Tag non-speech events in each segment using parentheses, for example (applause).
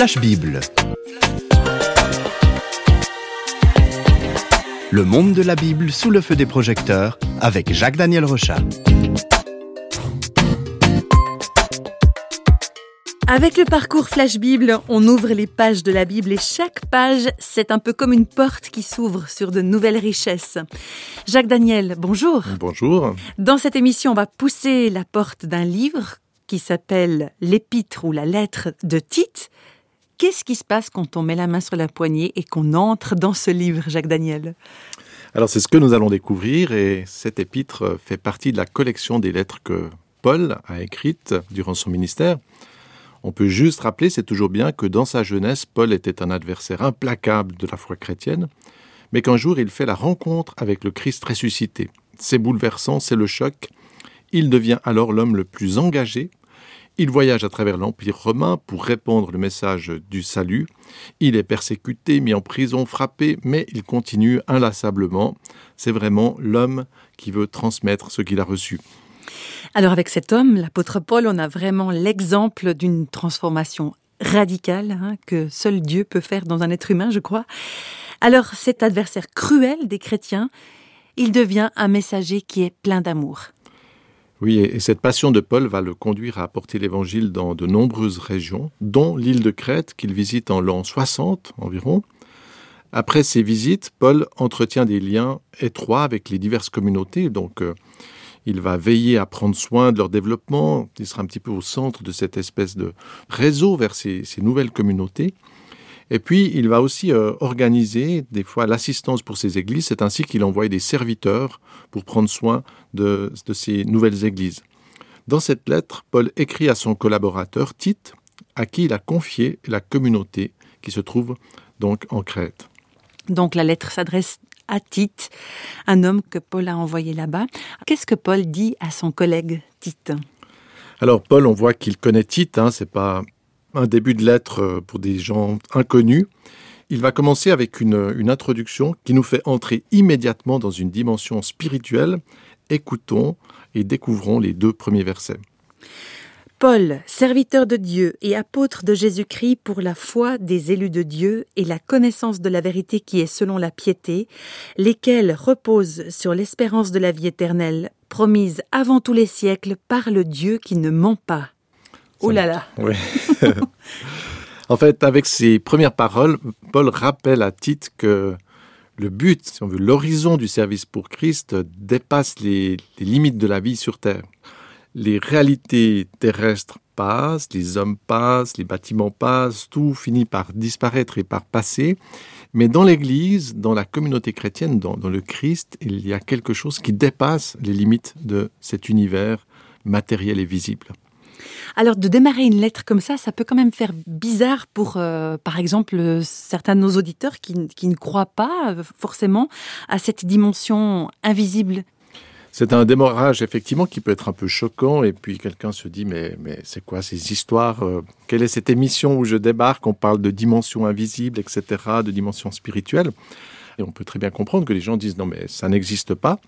Flash Bible. Le monde de la Bible sous le feu des projecteurs avec Jacques-Daniel Rochat. Avec le parcours Flash Bible, on ouvre les pages de la Bible et chaque page, c'est un peu comme une porte qui s'ouvre sur de nouvelles richesses. Jacques Daniel, bonjour. Bonjour. Dans cette émission, on va pousser la porte d'un livre qui s'appelle L'épître ou la lettre de Tite. Qu'est-ce qui se passe quand on met la main sur la poignée et qu'on entre dans ce livre, Jacques Daniel? Alors c'est ce que nous allons découvrir et cet épître fait partie de la collection des lettres que Paul a écrites durant son ministère. On peut juste rappeler, c'est toujours bien, que dans sa jeunesse, Paul était un adversaire implacable de la foi chrétienne, mais qu'un jour il fait la rencontre avec le Christ ressuscité. C'est bouleversant, c'est le choc. Il devient alors l'homme le plus engagé. Il voyage à travers l'Empire romain pour répandre le message du salut. Il est persécuté, mis en prison, frappé, mais il continue inlassablement. C'est vraiment l'homme qui veut transmettre ce qu'il a reçu. Alors avec cet homme, l'apôtre Paul, on a vraiment l'exemple d'une transformation radicale hein, que seul Dieu peut faire dans un être humain, je crois. Alors cet adversaire cruel des chrétiens, il devient un messager qui est plein d'amour. Oui, et cette passion de Paul va le conduire à apporter l'évangile dans de nombreuses régions, dont l'île de Crète qu'il visite en l'an 60 environ. Après ces visites, Paul entretient des liens étroits avec les diverses communautés, donc euh, il va veiller à prendre soin de leur développement. Il sera un petit peu au centre de cette espèce de réseau vers ces, ces nouvelles communautés. Et puis, il va aussi euh, organiser des fois l'assistance pour ces églises. C'est ainsi qu'il envoie des serviteurs pour prendre soin de, de ces nouvelles églises. Dans cette lettre, Paul écrit à son collaborateur Tite, à qui il a confié la communauté qui se trouve donc en Crète. Donc la lettre s'adresse à Tite, un homme que Paul a envoyé là-bas. Qu'est-ce que Paul dit à son collègue Tite? Alors Paul, on voit qu'il connaît Tite, hein, c'est pas un début de lettre pour des gens inconnus. Il va commencer avec une, une introduction qui nous fait entrer immédiatement dans une dimension spirituelle. Écoutons et découvrons les deux premiers versets. Paul, serviteur de Dieu et apôtre de Jésus-Christ pour la foi des élus de Dieu et la connaissance de la vérité qui est selon la piété, lesquels reposent sur l'espérance de la vie éternelle, promise avant tous les siècles par le Dieu qui ne ment pas. Oh là là Oui. (laughs) en fait, avec ces premières paroles, Paul rappelle à Tite que le but, si on veut, l'horizon du service pour Christ dépasse les, les limites de la vie sur Terre les réalités terrestres passent, les hommes passent, les bâtiments passent, tout finit par disparaître et par passer. Mais dans l'Église, dans la communauté chrétienne, dans, dans, le Christ, il y a quelque chose qui dépasse les limites de cet univers matériel et visible. Alors de démarrer une lettre comme ça, ça peut quand même faire bizarre pour, euh, par exemple, certains de nos auditeurs qui, qui ne croient pas euh, forcément à cette dimension invisible c'est un démarrage effectivement qui peut être un peu choquant et puis quelqu'un se dit mais, mais c'est quoi ces histoires euh, Quelle est cette émission où je débarque? On parle de dimension invisible, etc., de dimension spirituelle. Et on peut très bien comprendre que les gens disent non mais ça n'existe pas.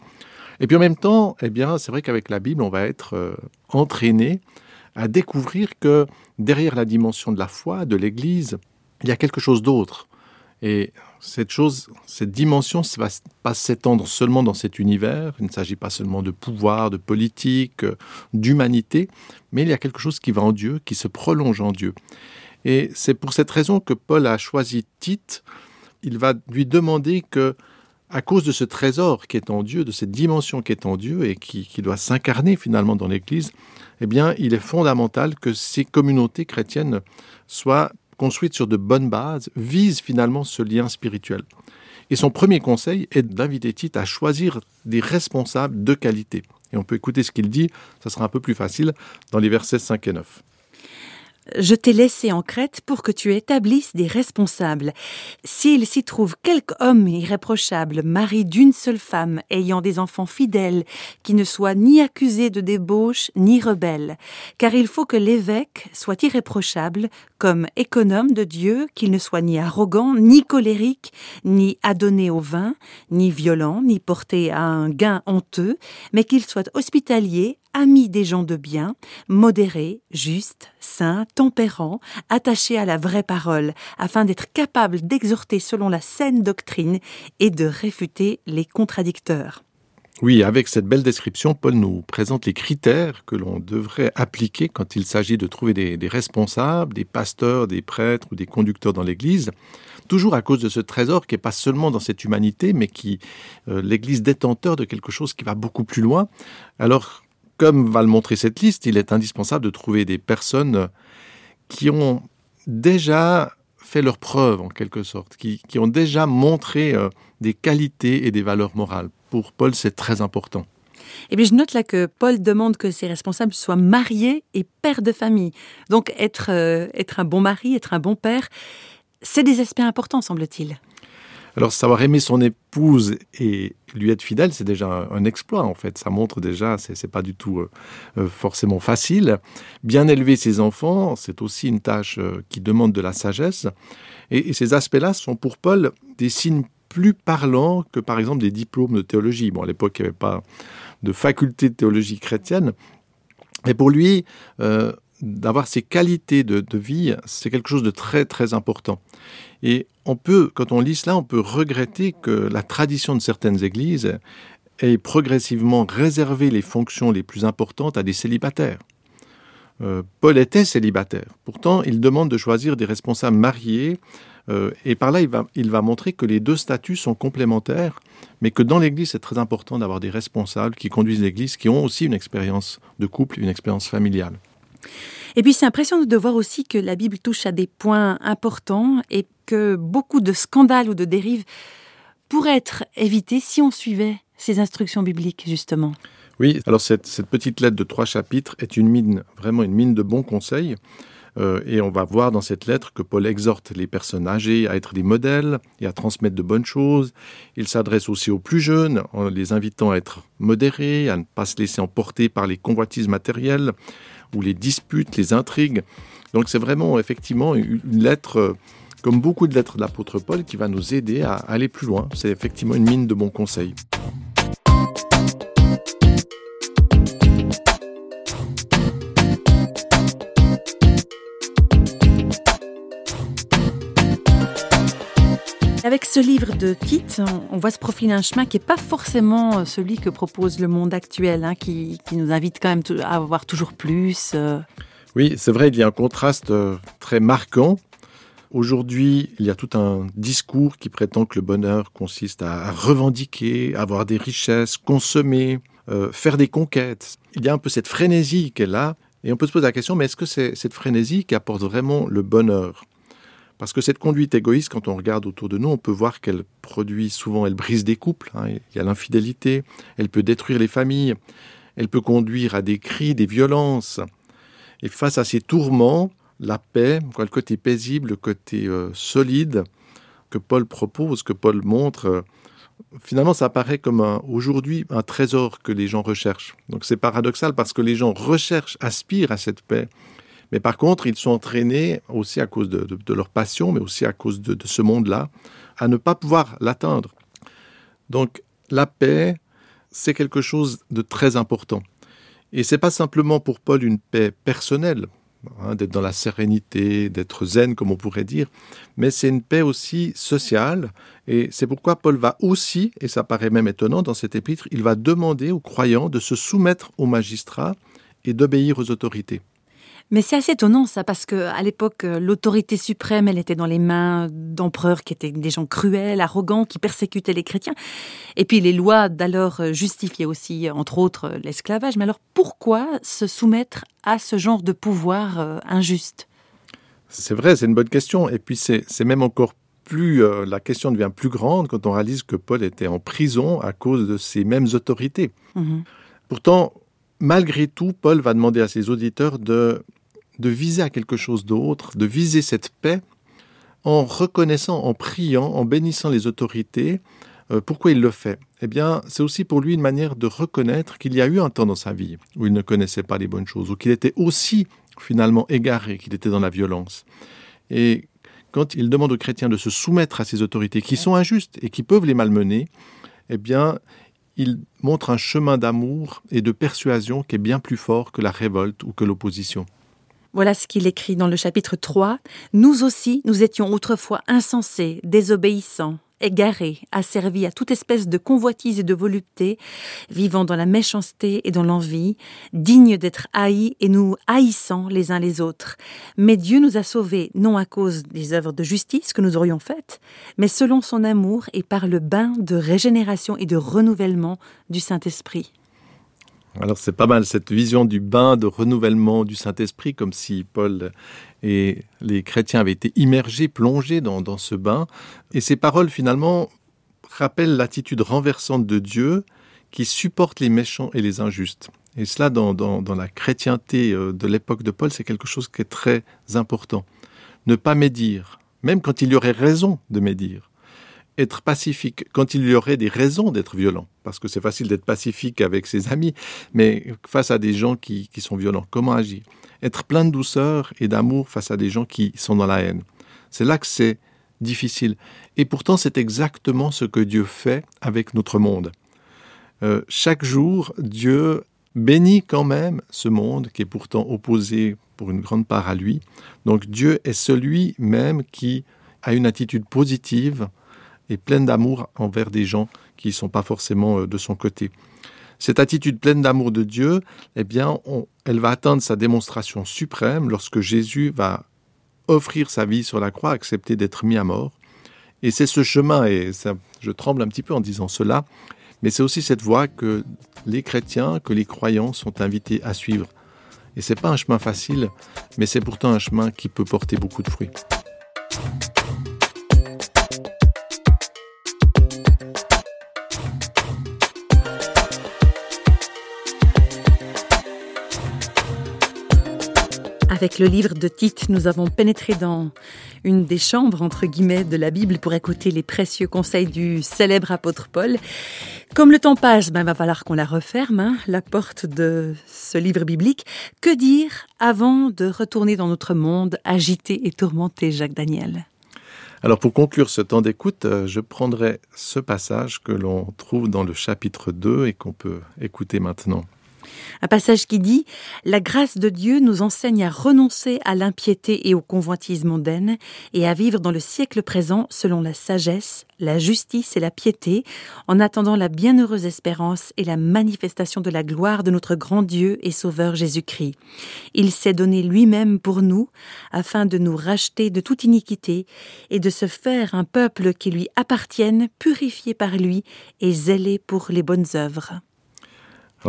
Et puis en même temps, eh bien c'est vrai qu'avec la Bible, on va être euh, entraîné à découvrir que derrière la dimension de la foi, de l'Église, il y a quelque chose d'autre. Et cette chose, cette dimension ne va pas s'étendre seulement dans cet univers. Il ne s'agit pas seulement de pouvoir, de politique, d'humanité, mais il y a quelque chose qui va en Dieu, qui se prolonge en Dieu. Et c'est pour cette raison que Paul a choisi Tite. Il va lui demander que, à cause de ce trésor qui est en Dieu, de cette dimension qui est en Dieu et qui, doit s'incarner finalement dans l'Église, eh bien, il est fondamental que ces communautés chrétiennes soient construite sur de bonnes bases, vise finalement ce lien spirituel. Et son premier conseil est d'inviter Tite à choisir des responsables de qualité. Et on peut écouter ce qu'il dit, ça sera un peu plus facile, dans les versets 5 et 9. Je t'ai laissé en Crète pour que tu établisses des responsables. S'il s'y trouve quelque homme irréprochable, mari d'une seule femme, ayant des enfants fidèles, qui ne soit ni accusé de débauche ni rebelle, car il faut que l'évêque soit irréprochable, comme économe de Dieu, qu'il ne soit ni arrogant, ni colérique, ni adonné au vin, ni violent, ni porté à un gain honteux, mais qu'il soit hospitalier, ami des gens de bien, modéré, juste, saint, tempérant, attaché à la vraie parole, afin d'être capable d'exhorter selon la saine doctrine et de réfuter les contradicteurs. Oui, avec cette belle description, Paul nous présente les critères que l'on devrait appliquer quand il s'agit de trouver des, responsables, des pasteurs, des prêtres ou des conducteurs dans l'Église, toujours à cause de ce trésor qui n'est pas seulement dans cette humanité, mais qui euh, l'Église détenteur de quelque chose qui va beaucoup plus loin. Alors, comme va le montrer cette liste, il est indispensable de trouver des personnes qui ont déjà fait leur preuve en quelque sorte, qui, ont déjà montré euh, des qualités et des valeurs morales pour Paul, c'est très important. Et bien, je note là que Paul demande que ses responsables soient mariés et pères de famille. Donc, être, euh, être un bon mari, être un bon père, c'est des aspects importants, semble-t-il. Alors, savoir aimer son épouse et lui être fidèle, c'est déjà un, exploit, en fait. Ça montre déjà, c'est, pas du tout euh, euh, forcément facile. Bien élever ses enfants, c'est aussi une tâche qui demande de la sagesse. Et, et ces aspects-là sont pour Paul des signes plus parlant que par exemple des diplômes de théologie. Bon, à l'époque, il n'y avait pas de faculté de théologie chrétienne. Mais pour lui, euh, d'avoir ces qualités de, vie, c'est quelque chose de très très important. Et on peut, quand on lit cela, on peut regretter que la tradition de certaines églises ait progressivement réservé les fonctions les plus importantes à des célibataires. Euh, Paul était célibataire. Pourtant, il demande de choisir des responsables mariés euh, et par là, il va, il va montrer que les deux statuts sont complémentaires, mais que dans l'Église, c'est très important d'avoir des responsables qui conduisent l'Église, qui ont aussi une expérience de couple, une expérience familiale. Et puis c'est impressionnant de voir aussi que la Bible touche à des points importants et que beaucoup de scandales ou de dérives pourraient être évités si on suivait ces instructions bibliques, justement. Oui, alors cette, petite lettre de trois chapitres est une mine, vraiment une mine de bons conseils. Euh, et on va voir dans cette lettre que Paul exhorte les personnes âgées à être des modèles et à transmettre de bonnes choses. Il s'adresse aussi aux plus jeunes en les invitant à être modérés, à ne pas se laisser emporter par les convoitises matérielles ou les disputes, les intrigues. Donc c'est vraiment effectivement une lettre, euh, comme beaucoup de lettres de l'apôtre Paul, qui va nous aider à aller plus loin. C'est effectivement une mine de bons conseils. Avec ce livre de Tite, on voit se profiler un chemin qui n'est pas forcément euh, celui que propose le monde actuel, hein, qui, nous invite quand même à avoir toujours plus. Euh. Oui, c'est vrai, il y a un contraste euh, très marquant. Aujourd'hui, il y a tout un discours qui prétend que le bonheur consiste à revendiquer, avoir des richesses, consommer, faire des conquêtes. Il y a un peu cette frénésie qu'elle a, et on peut se poser la question, mais est-ce que c'est cette frénésie qui apporte vraiment le bonheur? Parce que cette conduite égoïste, quand on regarde autour de nous, on peut voir qu'elle produit souvent, elle brise des couples, hein. il y a l'infidélité, elle peut détruire les familles, elle peut conduire à des cris, des violences. Et face à ces tourments, la paix, le côté paisible, le côté euh, solide que Paul propose, que Paul montre, euh, finalement ça apparaît comme aujourd'hui un trésor que les gens recherchent. Donc c'est paradoxal parce que les gens recherchent, aspirent à cette paix, mais par contre, ils sont entraînés aussi à cause de, leur passion, mais aussi à cause de, ce monde-là, à ne pas pouvoir l'atteindre. Donc, la paix, c'est quelque chose de très important. Et c'est pas simplement pour Paul une paix personnelle, hein, d'être dans la sérénité, d'être zen, comme on pourrait dire, mais c'est une paix aussi sociale. Et c'est pourquoi Paul va aussi, et ça paraît même étonnant dans cet épître, il va demander aux croyants de se soumettre aux magistrats et d'obéir aux autorités. Mais c'est assez étonnant ça, parce que à l'époque, euh, l'autorité suprême, elle était dans les mains d'empereurs qui étaient des gens cruels, arrogants, qui persécutaient les chrétiens. Et puis les lois d'alors euh, justifiaient aussi, entre autres, l'esclavage. Mais alors pourquoi se soumettre à ce genre de pouvoir euh, injuste? C'est vrai, c'est une bonne question. Et puis c'est même encore plus, la question devient plus grande quand on réalise que Paul était en prison à cause de ces mêmes autorités. Mhm. Pourtant, malgré tout, Paul va demander à ses auditeurs de de viser à quelque chose d'autre, de viser cette paix en reconnaissant, en priant, en bénissant les autorités, Euh, pourquoi il le fait? Eh bien, c'est aussi pour lui une manière de reconnaître qu'il y a eu un temps dans sa vie où il ne connaissait pas les bonnes choses, ou qu'il était aussi finalement égaré, qu'il était dans la violence. Et quand il demande aux chrétiens de se soumettre à ces autorités qui sont injustes et qui peuvent les malmener, eh bien, il montre un chemin d'amour et de persuasion qui est bien plus fort que la révolte ou que l'opposition. Voilà ce qu'il écrit dans le chapitre 3. Nous aussi, nous étions autrefois insensés, désobéissants, égarés, asservis à toute espèce de convoitise et de volupté, vivant dans la méchanceté et dans l'envie, dignes d'être haïs et nous haïssant les uns les autres. Mais Dieu nous a sauvés non à cause des œuvres de justice que nous aurions faites, mais selon son amour et par le bain de régénération et de renouvellement du Saint-Esprit. Alors c'est pas mal cette vision du bain de renouvellement du Saint-Esprit, comme si Paul et les chrétiens avaient été immergés, plongés dans, ce bain. Et ces paroles finalement rappellent l'attitude renversante de Dieu qui supporte les méchants et les injustes. Et cela, dans, dans la chrétienté euh, de l'époque de Paul, c'est quelque chose qui est très important. Ne pas médire, même quand il y aurait raison de médire être pacifique quand il y aurait des raisons d'être violent, parce que c'est facile d'être pacifique avec ses amis, mais face à des gens qui, sont violents, comment agir? Être plein de douceur et d'amour face à des gens qui sont dans la haine. C'est là que c'est difficile. Et pourtant, c'est exactement ce que Dieu fait avec notre monde. Euh, chaque jour, Dieu bénit quand même ce monde qui est pourtant opposé pour une grande part à lui. Donc Dieu est celui même qui a une attitude positive et pleine d'amour envers des gens qui ne sont pas forcément euh, de son côté. Cette attitude pleine d'amour de Dieu, eh bien, elle va atteindre sa démonstration suprême lorsque Jésus va offrir sa vie sur la croix, accepter d'être mis à mort. Et c'est ce chemin, et ça, je tremble un petit peu en disant cela, mais c'est aussi cette voie que les chrétiens, que les croyants sont invités à suivre. Et c'est pas un chemin facile, mais c'est pourtant un chemin qui peut porter beaucoup de fruits. Avec le livre de Tite, nous avons pénétré dans une des chambres, entre guillemets, de la Bible pour écouter les précieux conseils du célèbre apôtre Paul. Comme le temps passe, ben, va falloir qu'on la referme, hein, la porte de ce livre biblique. Que dire avant de retourner dans notre monde agité et tourmenté, Jacques Daniel? Alors pour conclure ce temps d'écoute, euh, je prendrai ce passage que l'on trouve dans le chapitre 2 et qu'on peut écouter maintenant. Un passage qui dit La grâce de Dieu nous enseigne à renoncer à l'impiété et aux convoitises mondaines et à vivre dans le siècle présent selon la sagesse, la justice et la piété, en attendant la bienheureuse espérance et la manifestation de la gloire de notre grand Dieu et Sauveur Jésus-Christ. Il s'est donné lui-même pour nous, afin de nous racheter de toute iniquité et de se faire un peuple qui lui appartienne, purifié par lui et zélé pour les bonnes œuvres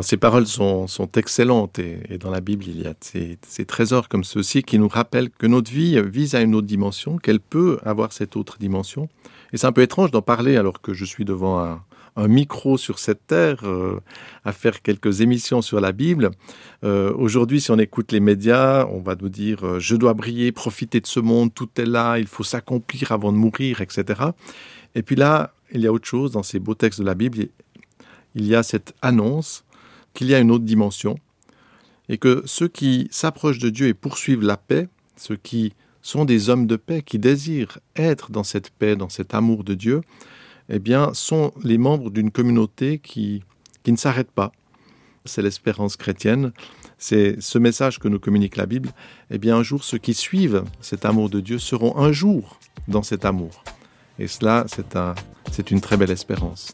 ces paroles sont, excellentes et, dans la Bible, il y a ces, trésors comme ceux-ci qui nous rappellent que notre vie vise à une autre dimension, qu'elle peut avoir cette autre dimension. Et c'est un peu étrange d'en parler alors que je suis devant un, micro sur cette terre, euh, à faire quelques émissions sur la Bible. Euh, aujourd'hui, si on écoute les médias, on va nous dire euh, je dois briller, profiter de ce monde, tout est là, il faut s'accomplir avant de mourir, etc. Et puis là, il y a autre chose dans ces beaux textes de la Bible. Il y a cette annonce qu'il y a une autre dimension, et que ceux qui s'approchent de Dieu et poursuivent la paix, ceux qui sont des hommes de paix, qui désirent être dans cette paix, dans cet amour de Dieu, eh bien, sont les membres d'une communauté qui, qui ne s'arrête pas. C'est l'espérance chrétienne, c'est ce message que nous communique la Bible. Eh bien, un jour, ceux qui suivent cet amour de Dieu seront un jour dans cet amour. Et cela, c'est un, une très belle espérance.